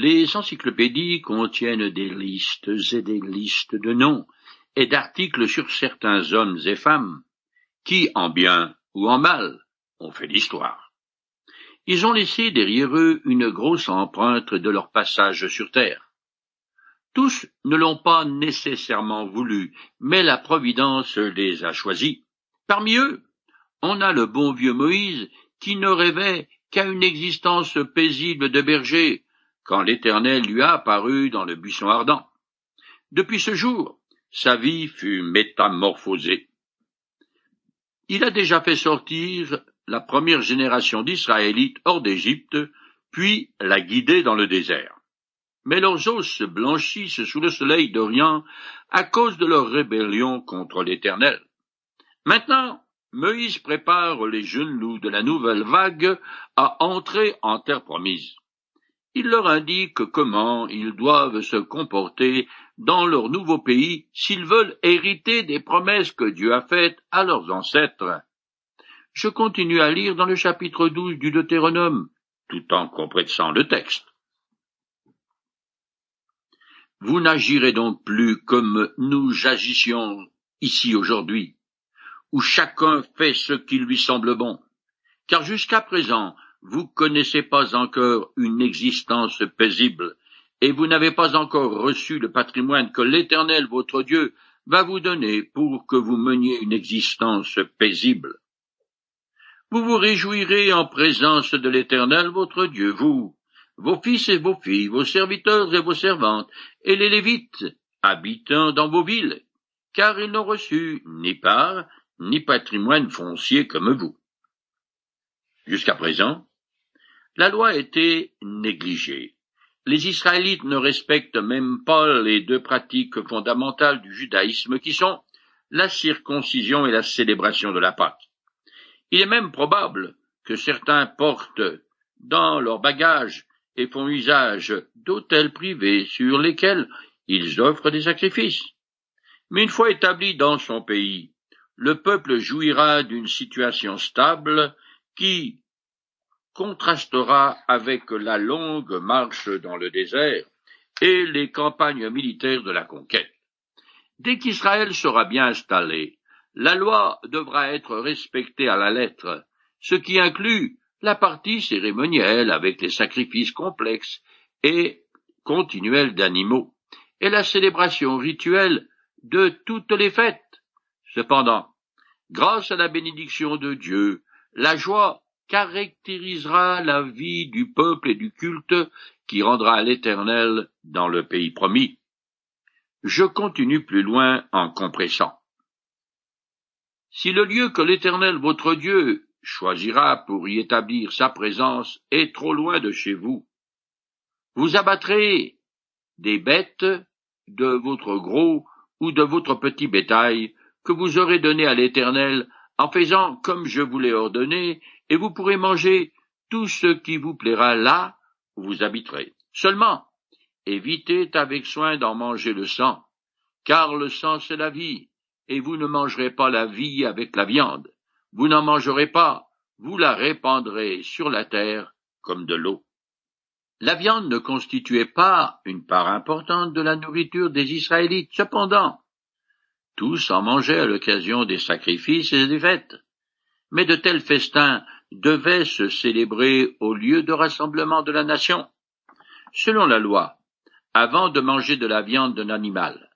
Les encyclopédies contiennent des listes et des listes de noms et d'articles sur certains hommes et femmes qui, en bien ou en mal, ont fait l'histoire. Ils ont laissé derrière eux une grosse empreinte de leur passage sur terre. Tous ne l'ont pas nécessairement voulu, mais la Providence les a choisis. Parmi eux, on a le bon vieux Moïse qui ne rêvait qu'à une existence paisible de berger quand l'Éternel lui a apparu dans le buisson ardent. Depuis ce jour, sa vie fut métamorphosée. Il a déjà fait sortir la première génération d'Israélites hors d'Égypte, puis l'a guidée dans le désert. Mais leurs os se blanchissent sous le soleil d'Orient à cause de leur rébellion contre l'Éternel. Maintenant, Moïse prépare les jeunes loups de la nouvelle vague à entrer en terre promise. Il leur indique comment ils doivent se comporter dans leur nouveau pays s'ils veulent hériter des promesses que Dieu a faites à leurs ancêtres. Je continue à lire dans le chapitre 12 du Deutéronome, tout en compréhensant le texte. Vous n'agirez donc plus comme nous agissions ici aujourd'hui, où chacun fait ce qui lui semble bon. Car jusqu'à présent, vous connaissez pas encore une existence paisible, et vous n'avez pas encore reçu le patrimoine que l'Éternel votre Dieu va vous donner pour que vous meniez une existence paisible. Vous vous réjouirez en présence de l'Éternel votre Dieu, vous, vos fils et vos filles, vos serviteurs et vos servantes, et les Lévites, habitant dans vos villes, car ils n'ont reçu ni part, ni patrimoine foncier comme vous. Jusqu'à présent, la loi était négligée. Les Israélites ne respectent même pas les deux pratiques fondamentales du judaïsme qui sont la circoncision et la célébration de la Pâque. Il est même probable que certains portent dans leur bagage et font usage d'hôtels privés sur lesquels ils offrent des sacrifices. Mais une fois établi dans son pays, le peuple jouira d'une situation stable qui contrastera avec la longue marche dans le désert et les campagnes militaires de la conquête. Dès qu'Israël sera bien installé, la loi devra être respectée à la lettre, ce qui inclut la partie cérémonielle avec les sacrifices complexes et continuels d'animaux, et la célébration rituelle de toutes les fêtes. Cependant, grâce à la bénédiction de Dieu, la joie caractérisera la vie du peuple et du culte qui rendra l'Éternel dans le pays promis. Je continue plus loin en compressant. Si le lieu que l'Éternel votre Dieu choisira pour y établir sa présence est trop loin de chez vous, vous abattrez des bêtes de votre gros ou de votre petit bétail que vous aurez donné à l'Éternel en faisant comme je vous l'ai ordonné, et vous pourrez manger tout ce qui vous plaira là où vous habiterez. Seulement, évitez avec soin d'en manger le sang, car le sang c'est la vie, et vous ne mangerez pas la vie avec la viande. Vous n'en mangerez pas, vous la répandrez sur la terre comme de l'eau. La viande ne constituait pas une part importante de la nourriture des Israélites. Cependant, tous en mangeaient à l'occasion des sacrifices et des fêtes. Mais de tels festins devaient se célébrer au lieu de rassemblement de la nation. Selon la loi, avant de manger de la viande d'un animal,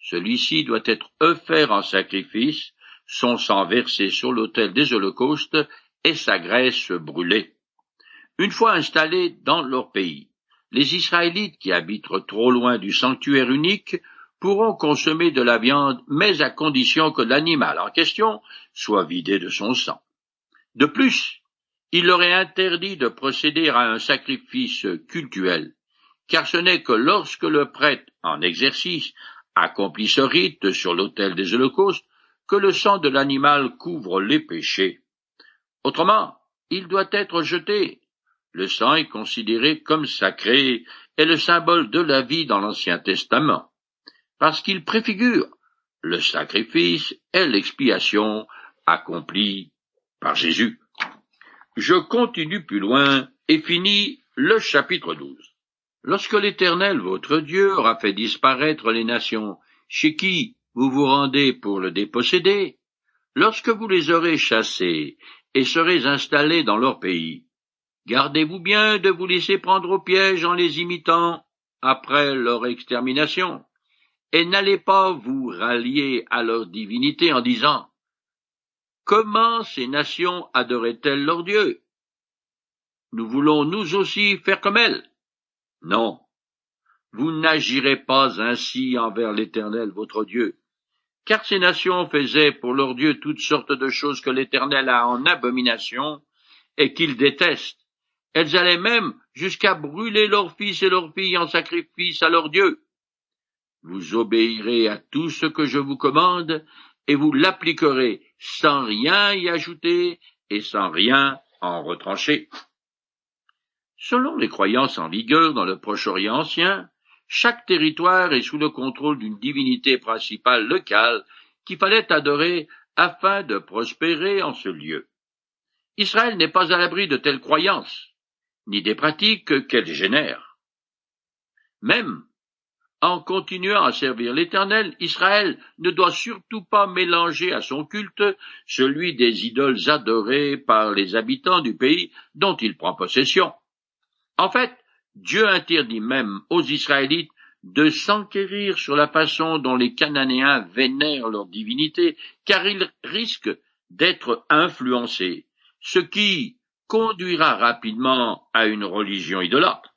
celui-ci doit être offert en sacrifice, son sang versé sur l'autel des holocaustes et sa graisse brûlée. Une fois installés dans leur pays, les Israélites qui habitent trop loin du sanctuaire unique pourront consommer de la viande, mais à condition que l'animal en question soit vidé de son sang. De plus, il leur est interdit de procéder à un sacrifice cultuel, car ce n'est que lorsque le prêtre en exercice accomplit ce rite sur l'autel des holocaustes que le sang de l'animal couvre les péchés. Autrement, il doit être jeté. Le sang est considéré comme sacré et le symbole de la vie dans l'Ancien Testament parce qu'il préfigure le sacrifice et l'expiation accomplis par Jésus. Je continue plus loin et finis le chapitre 12. Lorsque l'Éternel votre Dieu aura fait disparaître les nations chez qui vous vous rendez pour le déposséder, lorsque vous les aurez chassés et serez installés dans leur pays, gardez-vous bien de vous laisser prendre au piège en les imitant après leur extermination, et n'allez pas vous rallier à leur divinité en disant Comment ces nations adoraient-elles leur Dieu Nous voulons nous aussi faire comme elles. Non, vous n'agirez pas ainsi envers l'Éternel votre Dieu, car ces nations faisaient pour leur Dieu toutes sortes de choses que l'Éternel a en abomination et qu'il déteste. Elles allaient même jusqu'à brûler leurs fils et leurs filles en sacrifice à leur Dieu. Vous obéirez à tout ce que je vous commande, et vous l'appliquerez sans rien y ajouter et sans rien en retrancher. Selon les croyances en vigueur dans le Proche-Orient ancien, chaque territoire est sous le contrôle d'une divinité principale locale qu'il fallait adorer afin de prospérer en ce lieu. Israël n'est pas à l'abri de telles croyances, ni des pratiques qu'elles génèrent. Même en continuant à servir l'Éternel, Israël ne doit surtout pas mélanger à son culte celui des idoles adorées par les habitants du pays dont il prend possession. En fait, Dieu interdit même aux Israélites de s'enquérir sur la façon dont les Cananéens vénèrent leur divinité, car ils risquent d'être influencés, ce qui conduira rapidement à une religion idolâtre.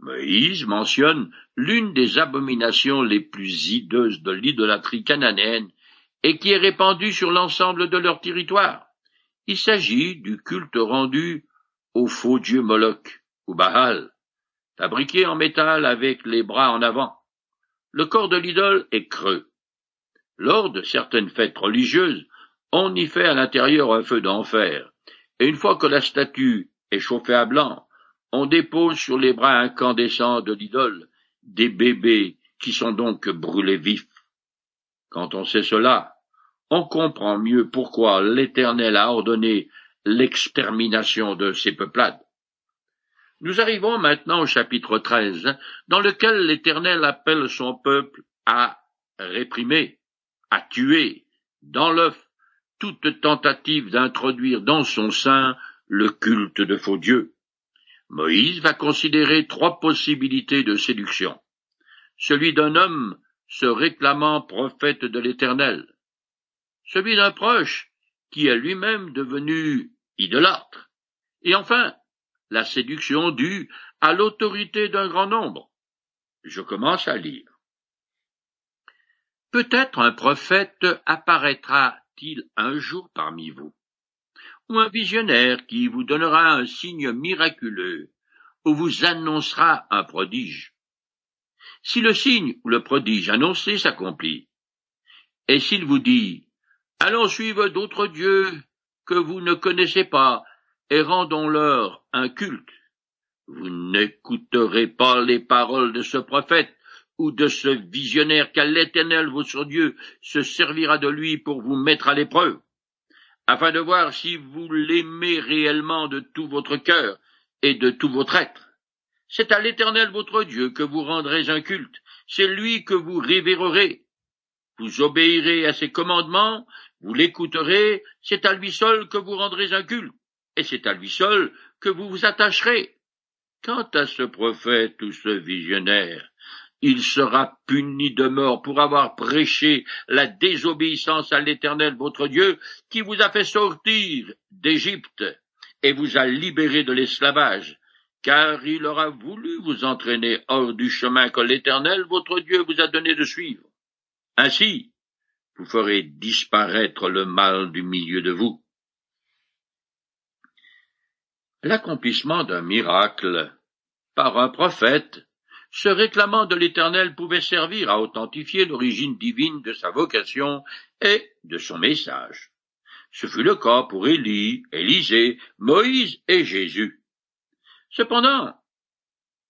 Moïse mentionne l'une des abominations les plus hideuses de l'idolâtrie cananéenne et qui est répandue sur l'ensemble de leur territoire. Il s'agit du culte rendu au faux dieu Moloch ou Baal, fabriqué en métal avec les bras en avant. Le corps de l'idole est creux. Lors de certaines fêtes religieuses, on y fait à l'intérieur un feu d'enfer, et une fois que la statue est chauffée à blanc, on dépose sur les bras incandescents de l'idole des bébés qui sont donc brûlés vifs. Quand on sait cela, on comprend mieux pourquoi l'Éternel a ordonné l'extermination de ces peuplades. Nous arrivons maintenant au chapitre 13, dans lequel l'Éternel appelle son peuple à réprimer, à tuer, dans l'œuf, toute tentative d'introduire dans son sein le culte de faux dieux. Moïse va considérer trois possibilités de séduction. Celui d'un homme se réclamant prophète de l'Éternel, celui d'un proche qui est lui-même devenu idolâtre, et enfin la séduction due à l'autorité d'un grand nombre. Je commence à lire. Peut-être un prophète apparaîtra-t-il un jour parmi vous, ou un visionnaire qui vous donnera un signe miraculeux, ou vous annoncera un prodige. Si le signe ou le prodige annoncé s'accomplit, et s'il vous dit Allons suivre d'autres dieux que vous ne connaissez pas, et rendons-leur un culte, vous n'écouterez pas les paroles de ce prophète ou de ce visionnaire car l'Éternel votre Dieu se servira de lui pour vous mettre à l'épreuve afin de voir si vous l'aimez réellement de tout votre cœur et de tout votre être. C'est à l'Éternel votre Dieu que vous rendrez un culte, c'est lui que vous révérerez. Vous obéirez à ses commandements, vous l'écouterez, c'est à lui seul que vous rendrez un culte, et c'est à lui seul que vous vous attacherez. Quant à ce prophète ou ce visionnaire, il sera puni de mort pour avoir prêché la désobéissance à l'Éternel votre Dieu, qui vous a fait sortir d'Égypte et vous a libéré de l'esclavage, car il aura voulu vous entraîner hors du chemin que l'Éternel votre Dieu vous a donné de suivre. Ainsi, vous ferez disparaître le mal du milieu de vous. L'accomplissement d'un miracle par un prophète se réclamant de l'Éternel pouvait servir à authentifier l'origine divine de sa vocation et de son message. Ce fut le cas pour Élie, Élisée, Moïse et Jésus. Cependant,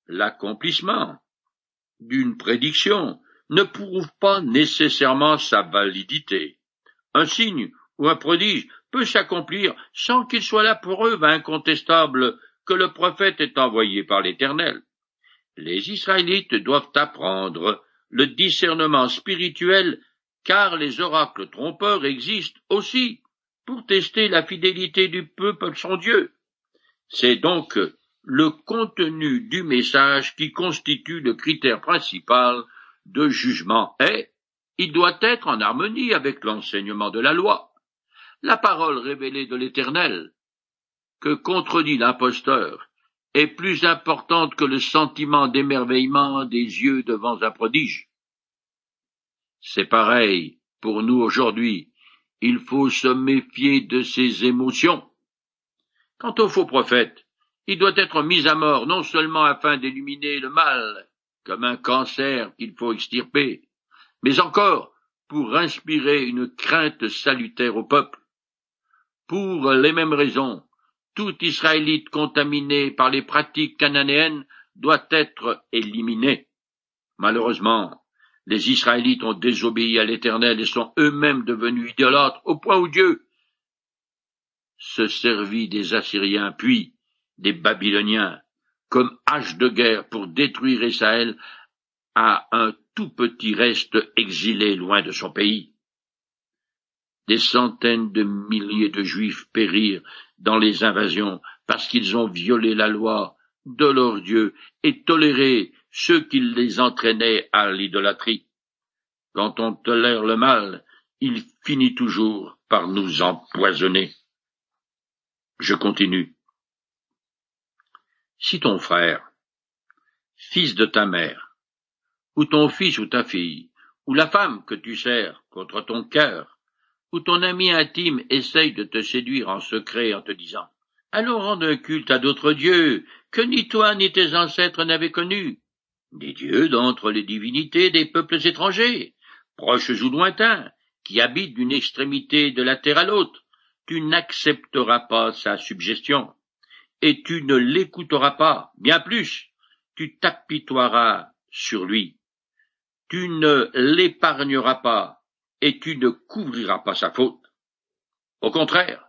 l'accomplissement d'une prédiction ne prouve pas nécessairement sa validité. Un signe ou un prodige peut s'accomplir sans qu'il soit la preuve incontestable que le prophète est envoyé par l'Éternel. Les Israélites doivent apprendre le discernement spirituel car les oracles trompeurs existent aussi pour tester la fidélité du peuple à son Dieu. C'est donc le contenu du message qui constitue le critère principal de jugement et il doit être en harmonie avec l'enseignement de la loi. La parole révélée de l'Éternel, que contredit l'imposteur, est plus importante que le sentiment d'émerveillement des yeux devant un prodige. C'est pareil pour nous aujourd'hui. Il faut se méfier de ces émotions. Quant au faux prophète, il doit être mis à mort non seulement afin d'éliminer le mal, comme un cancer qu'il faut extirper, mais encore pour inspirer une crainte salutaire au peuple. Pour les mêmes raisons, tout Israélite contaminé par les pratiques cananéennes doit être éliminé. Malheureusement, les Israélites ont désobéi à l'Éternel et sont eux-mêmes devenus idolâtres au point où Dieu se servit des Assyriens puis des Babyloniens comme hache de guerre pour détruire Israël à un tout petit reste exilé loin de son pays. Des centaines de milliers de Juifs périrent dans les invasions parce qu'ils ont violé la loi de leur Dieu et toléré ceux qui les entraînaient à l'idolâtrie. Quand on tolère le mal, il finit toujours par nous empoisonner. Je continue. Si ton frère, fils de ta mère, ou ton fils ou ta fille, ou la femme que tu sers contre ton cœur, ou ton ami intime essaye de te séduire en secret en te disant Allons rendre culte à d'autres dieux que ni toi ni tes ancêtres n'avaient connus, des dieux d'entre les divinités des peuples étrangers, proches ou lointains, qui habitent d'une extrémité de la terre à l'autre, tu n'accepteras pas sa suggestion, et tu ne l'écouteras pas, bien plus, tu t'apitoieras sur lui. Tu ne l'épargneras pas et tu ne couvriras pas sa faute. Au contraire,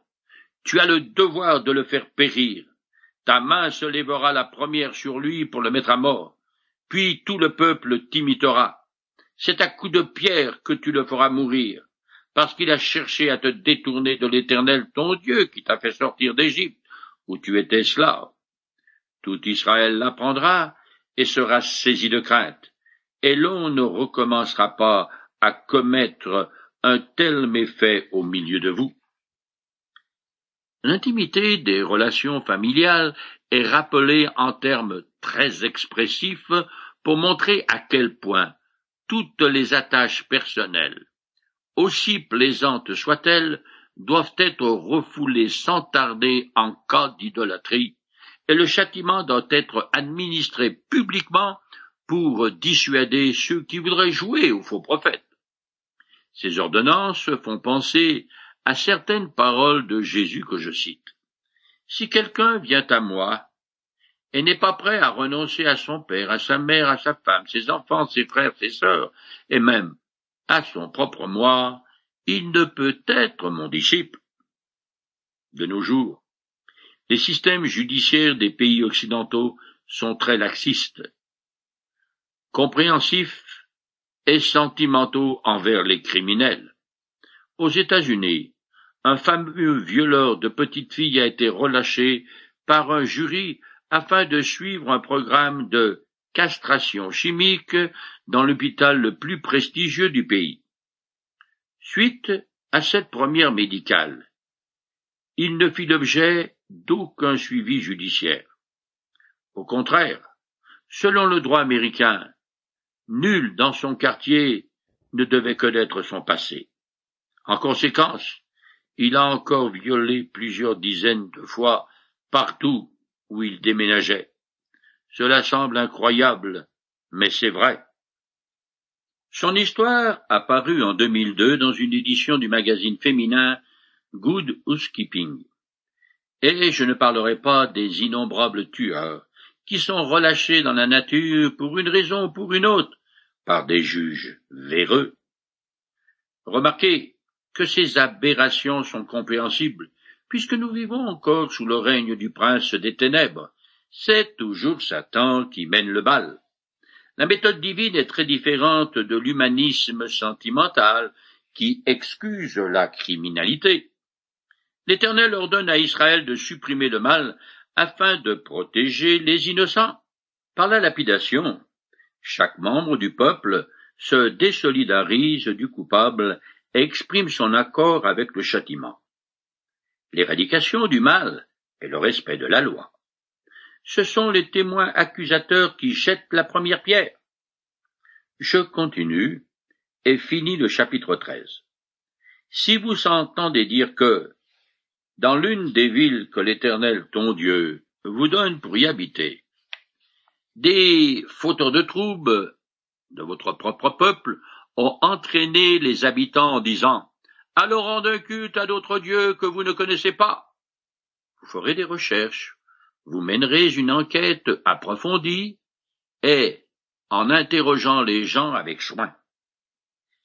tu as le devoir de le faire périr. Ta main se lèvera la première sur lui pour le mettre à mort, puis tout le peuple t'imitera. C'est à coups de pierre que tu le feras mourir, parce qu'il a cherché à te détourner de l'Éternel ton Dieu qui t'a fait sortir d'Égypte, où tu étais esclave. Tout Israël l'apprendra et sera saisi de crainte et l'on ne recommencera pas à commettre un tel méfait au milieu de vous. L'intimité des relations familiales est rappelée en termes très expressifs pour montrer à quel point toutes les attaches personnelles, aussi plaisantes soient-elles, doivent être refoulées sans tarder en cas d'idolâtrie, et le châtiment doit être administré publiquement pour dissuader ceux qui voudraient jouer au faux prophète. Ces ordonnances font penser à certaines paroles de Jésus que je cite. Si quelqu'un vient à moi et n'est pas prêt à renoncer à son père, à sa mère, à sa femme, ses enfants, ses frères, ses sœurs, et même à son propre moi, il ne peut être mon disciple. De nos jours, les systèmes judiciaires des pays occidentaux sont très laxistes compréhensifs sentimentaux envers les criminels. Aux États-Unis, un fameux violeur de petites filles a été relâché par un jury afin de suivre un programme de castration chimique dans l'hôpital le plus prestigieux du pays. Suite à cette première médicale, il ne fit l'objet d'aucun suivi judiciaire. Au contraire, selon le droit américain, Nul dans son quartier ne devait connaître son passé. En conséquence, il a encore violé plusieurs dizaines de fois partout où il déménageait. Cela semble incroyable, mais c'est vrai. Son histoire apparut en 2002 dans une édition du magazine féminin Good Housekeeping. Et je ne parlerai pas des innombrables tueurs qui sont relâchés dans la nature pour une raison ou pour une autre, par des juges véreux. Remarquez que ces aberrations sont compréhensibles, puisque nous vivons encore sous le règne du prince des ténèbres, c'est toujours Satan qui mène le bal. La méthode divine est très différente de l'humanisme sentimental qui excuse la criminalité. L'Éternel ordonne à Israël de supprimer le mal afin de protéger les innocents. Par la lapidation, chaque membre du peuple se désolidarise du coupable et exprime son accord avec le châtiment. L'éradication du mal est le respect de la loi. Ce sont les témoins accusateurs qui jettent la première pierre. Je continue et finis le chapitre 13. Si vous entendez dire que, dans l'une des villes que l'Éternel ton Dieu vous donne pour y habiter, des fauteurs de troubles de votre propre peuple ont entraîné les habitants en disant Alors rendez un culte à d'autres dieux que vous ne connaissez pas. Vous ferez des recherches, vous mènerez une enquête approfondie, et, en interrogeant les gens avec soin,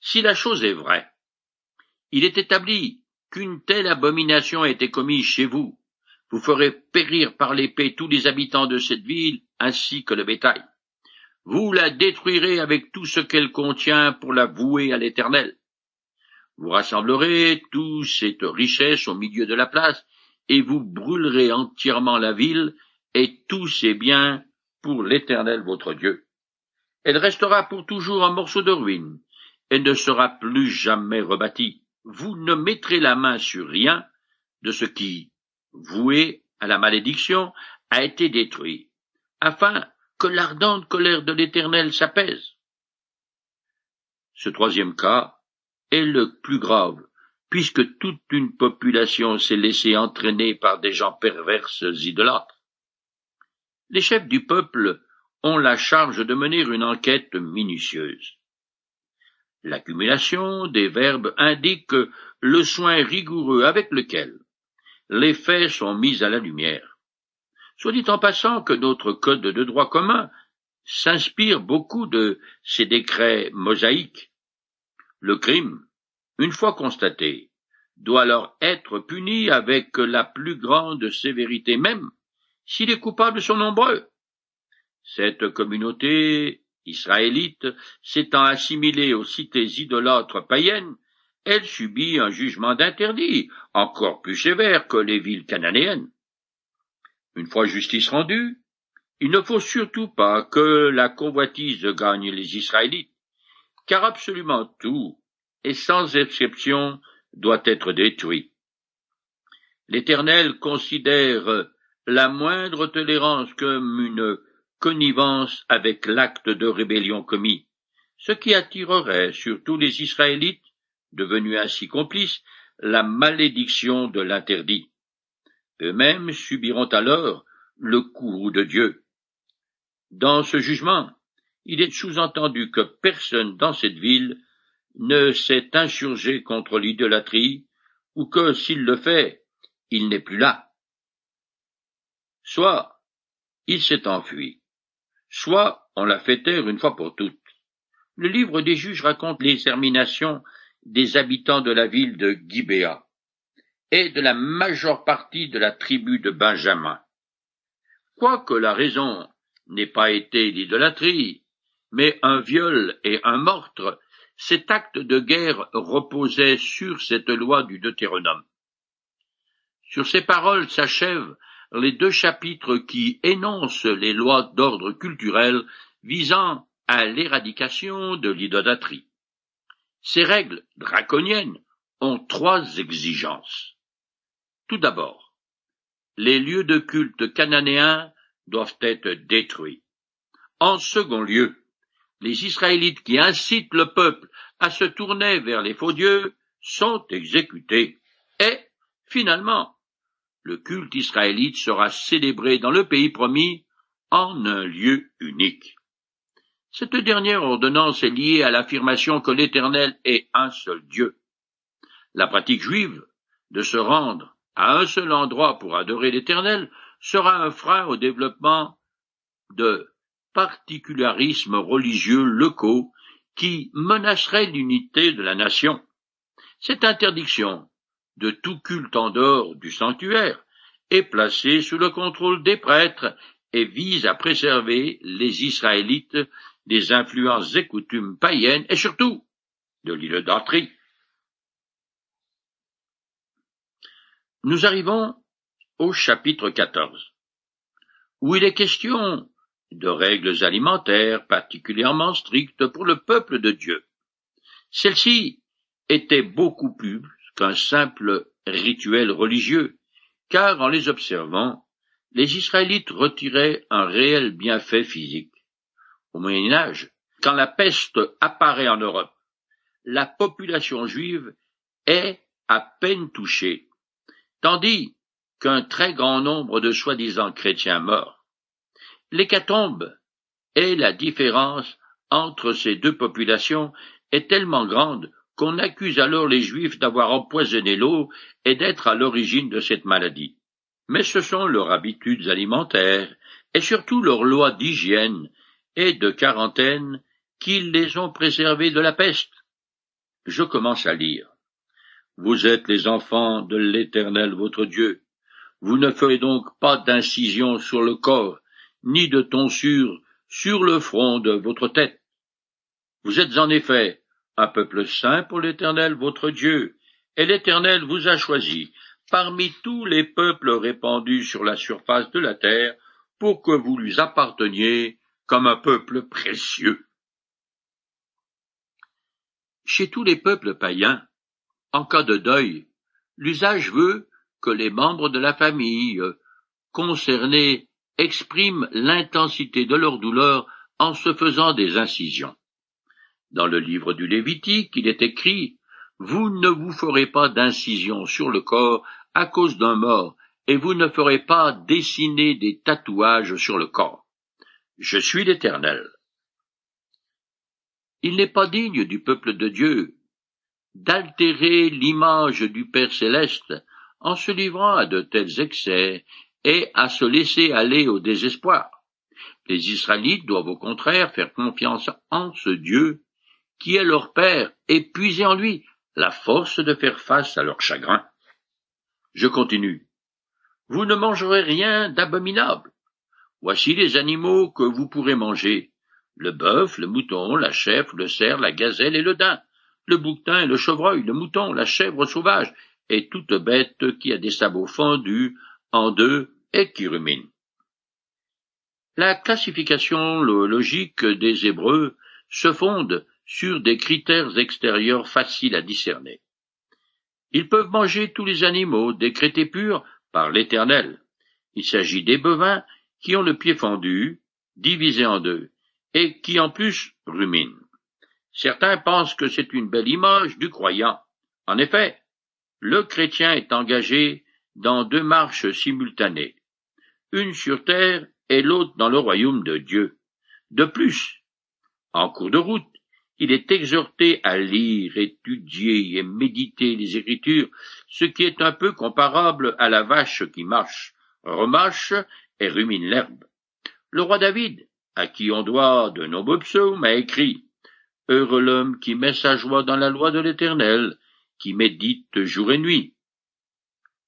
si la chose est vraie, il est établi qu'une telle abomination a été commise chez vous, vous ferez périr par l'épée tous les habitants de cette ville ainsi que le bétail. Vous la détruirez avec tout ce qu'elle contient pour la vouer à l'Éternel. Vous rassemblerez toute cette richesse au milieu de la place, et vous brûlerez entièrement la ville et tous ses biens pour l'Éternel votre Dieu. Elle restera pour toujours un morceau de ruine, et ne sera plus jamais rebâtie. Vous ne mettrez la main sur rien de ce qui, voué à la malédiction, a été détruit, afin que l'ardente colère de l'Éternel s'apaise. Ce troisième cas est le plus grave, puisque toute une population s'est laissée entraîner par des gens perverses idolâtres. Les chefs du peuple ont la charge de mener une enquête minutieuse. L'accumulation des verbes indique le soin rigoureux avec lequel les faits sont mis à la lumière. Soit dit en passant que notre code de droit commun s'inspire beaucoup de ces décrets mosaïques. Le crime, une fois constaté, doit alors être puni avec la plus grande sévérité même si les coupables sont nombreux. Cette communauté israélite s'étant assimilée aux cités idolâtres païennes, elle subit un jugement d'interdit encore plus sévère que les villes cananéennes. Une fois justice rendue, il ne faut surtout pas que la convoitise gagne les Israélites, car absolument tout, et sans exception, doit être détruit. L'Éternel considère la moindre tolérance comme une connivence avec l'acte de rébellion commis, ce qui attirerait sur tous les Israélites, devenus ainsi complices, la malédiction de l'interdit. Eux-mêmes subiront alors le courroux de Dieu. Dans ce jugement, il est sous-entendu que personne dans cette ville ne s'est insurgé contre l'idolâtrie, ou que, s'il le fait, il n'est plus là. Soit il s'est enfui, soit on l'a fait taire une fois pour toutes. Le livre des juges raconte l'extermination des habitants de la ville de Gibéa et de la majeure partie de la tribu de Benjamin. Quoique la raison n'ait pas été l'idolâtrie, mais un viol et un meurtre, cet acte de guerre reposait sur cette loi du Deutéronome. Sur ces paroles s'achèvent les deux chapitres qui énoncent les lois d'ordre culturel visant à l'éradication de l'idolâtrie. Ces règles draconiennes ont trois exigences. Tout d'abord, les lieux de culte cananéens doivent être détruits. En second lieu, les Israélites qui incitent le peuple à se tourner vers les faux dieux sont exécutés. Et, finalement, le culte israélite sera célébré dans le pays promis en un lieu unique. Cette dernière ordonnance est liée à l'affirmation que l'Éternel est un seul Dieu. La pratique juive de se rendre à un seul endroit pour adorer l'Éternel sera un frein au développement de particularismes religieux locaux qui menaceraient l'unité de la nation. Cette interdiction de tout culte en dehors du sanctuaire est placée sous le contrôle des prêtres et vise à préserver les Israélites des influences et coutumes païennes et surtout de l'idolâtrie. Nous arrivons au chapitre 14, où il est question de règles alimentaires particulièrement strictes pour le peuple de Dieu. Celles-ci étaient beaucoup plus qu'un simple rituel religieux, car en les observant, les Israélites retiraient un réel bienfait physique. Au Moyen Âge, quand la peste apparaît en Europe, la population juive est à peine touchée, tandis qu'un très grand nombre de soi-disant chrétiens morts. L'hécatombe et la différence entre ces deux populations est tellement grande qu'on accuse alors les Juifs d'avoir empoisonné l'eau et d'être à l'origine de cette maladie. Mais ce sont leurs habitudes alimentaires et surtout leurs lois d'hygiène et de quarantaine qui les ont préservés de la peste. Je commence à lire. Vous êtes les enfants de l'Éternel votre Dieu. Vous ne ferez donc pas d'incision sur le corps, ni de tonsure sur le front de votre tête. Vous êtes en effet un peuple saint pour l'Éternel votre Dieu, et l'Éternel vous a choisi parmi tous les peuples répandus sur la surface de la terre, pour que vous lui apparteniez comme un peuple précieux. Chez tous les peuples païens, en cas de deuil, l'usage veut que les membres de la famille concernés expriment l'intensité de leur douleur en se faisant des incisions. Dans le livre du Lévitique, il est écrit Vous ne vous ferez pas d'incision sur le corps à cause d'un mort, et vous ne ferez pas dessiner des tatouages sur le corps. Je suis l'Éternel. Il n'est pas digne du peuple de Dieu d'altérer l'image du Père céleste en se livrant à de tels excès et à se laisser aller au désespoir. Les Israélites doivent au contraire faire confiance en ce Dieu qui est leur Père, et puiser en lui la force de faire face à leur chagrin. Je continue. Vous ne mangerez rien d'abominable. Voici les animaux que vous pourrez manger. Le bœuf, le mouton, la chèvre, le cerf, la gazelle et le daim, le bouquetin et le chevreuil, le mouton, la chèvre sauvage, et toute bête qui a des sabots fendus en deux et qui rumine. La classification logique des Hébreux se fonde sur des critères extérieurs faciles à discerner. Ils peuvent manger tous les animaux décrétés purs par l'Éternel. Il s'agit des bovins qui ont le pied fendu, divisé en deux, et qui en plus ruminent. Certains pensent que c'est une belle image du croyant. En effet, le chrétien est engagé dans deux marches simultanées, une sur terre et l'autre dans le royaume de Dieu. De plus, en cours de route, il est exhorté à lire, étudier et méditer les Écritures, ce qui est un peu comparable à la vache qui marche, remâche rumine l'herbe. Le roi David, à qui on doit de nombreux psaumes, a écrit Heureux l'homme qui met sa joie dans la loi de l'Éternel, qui médite jour et nuit.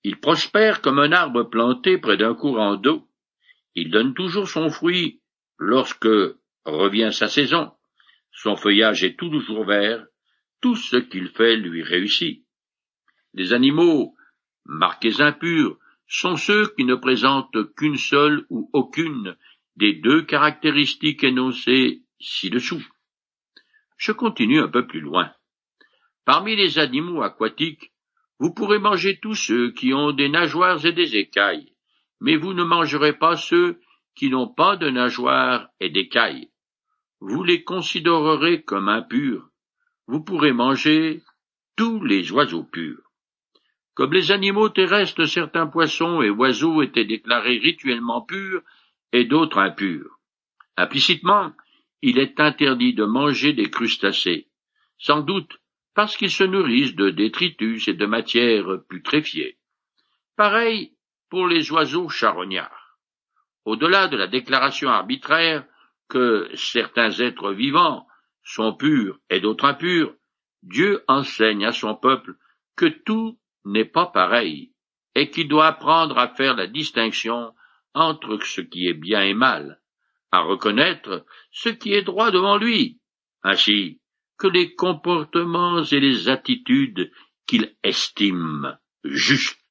Il prospère comme un arbre planté près d'un courant d'eau. Il donne toujours son fruit lorsque revient sa saison. Son feuillage est toujours vert, tout ce qu'il fait lui réussit. Les animaux, marqués impurs, sont ceux qui ne présentent qu'une seule ou aucune des deux caractéristiques énoncées ci-dessous. Je continue un peu plus loin. Parmi les animaux aquatiques, vous pourrez manger tous ceux qui ont des nageoires et des écailles, mais vous ne mangerez pas ceux qui n'ont pas de nageoires et d'écailles vous les considérerez comme impurs, vous pourrez manger tous les oiseaux purs. Comme les animaux terrestres, certains poissons et oiseaux étaient déclarés rituellement purs et d'autres impurs. Implicitement, il est interdit de manger des crustacés, sans doute parce qu'ils se nourrissent de détritus et de matières putréfiées. Pareil pour les oiseaux charognards. Au-delà de la déclaration arbitraire que certains êtres vivants sont purs et d'autres impurs, Dieu enseigne à son peuple que tout n'est pas pareil et qu'il doit apprendre à faire la distinction entre ce qui est bien et mal, à reconnaître ce qui est droit devant lui, ainsi que les comportements et les attitudes qu'il estime justes.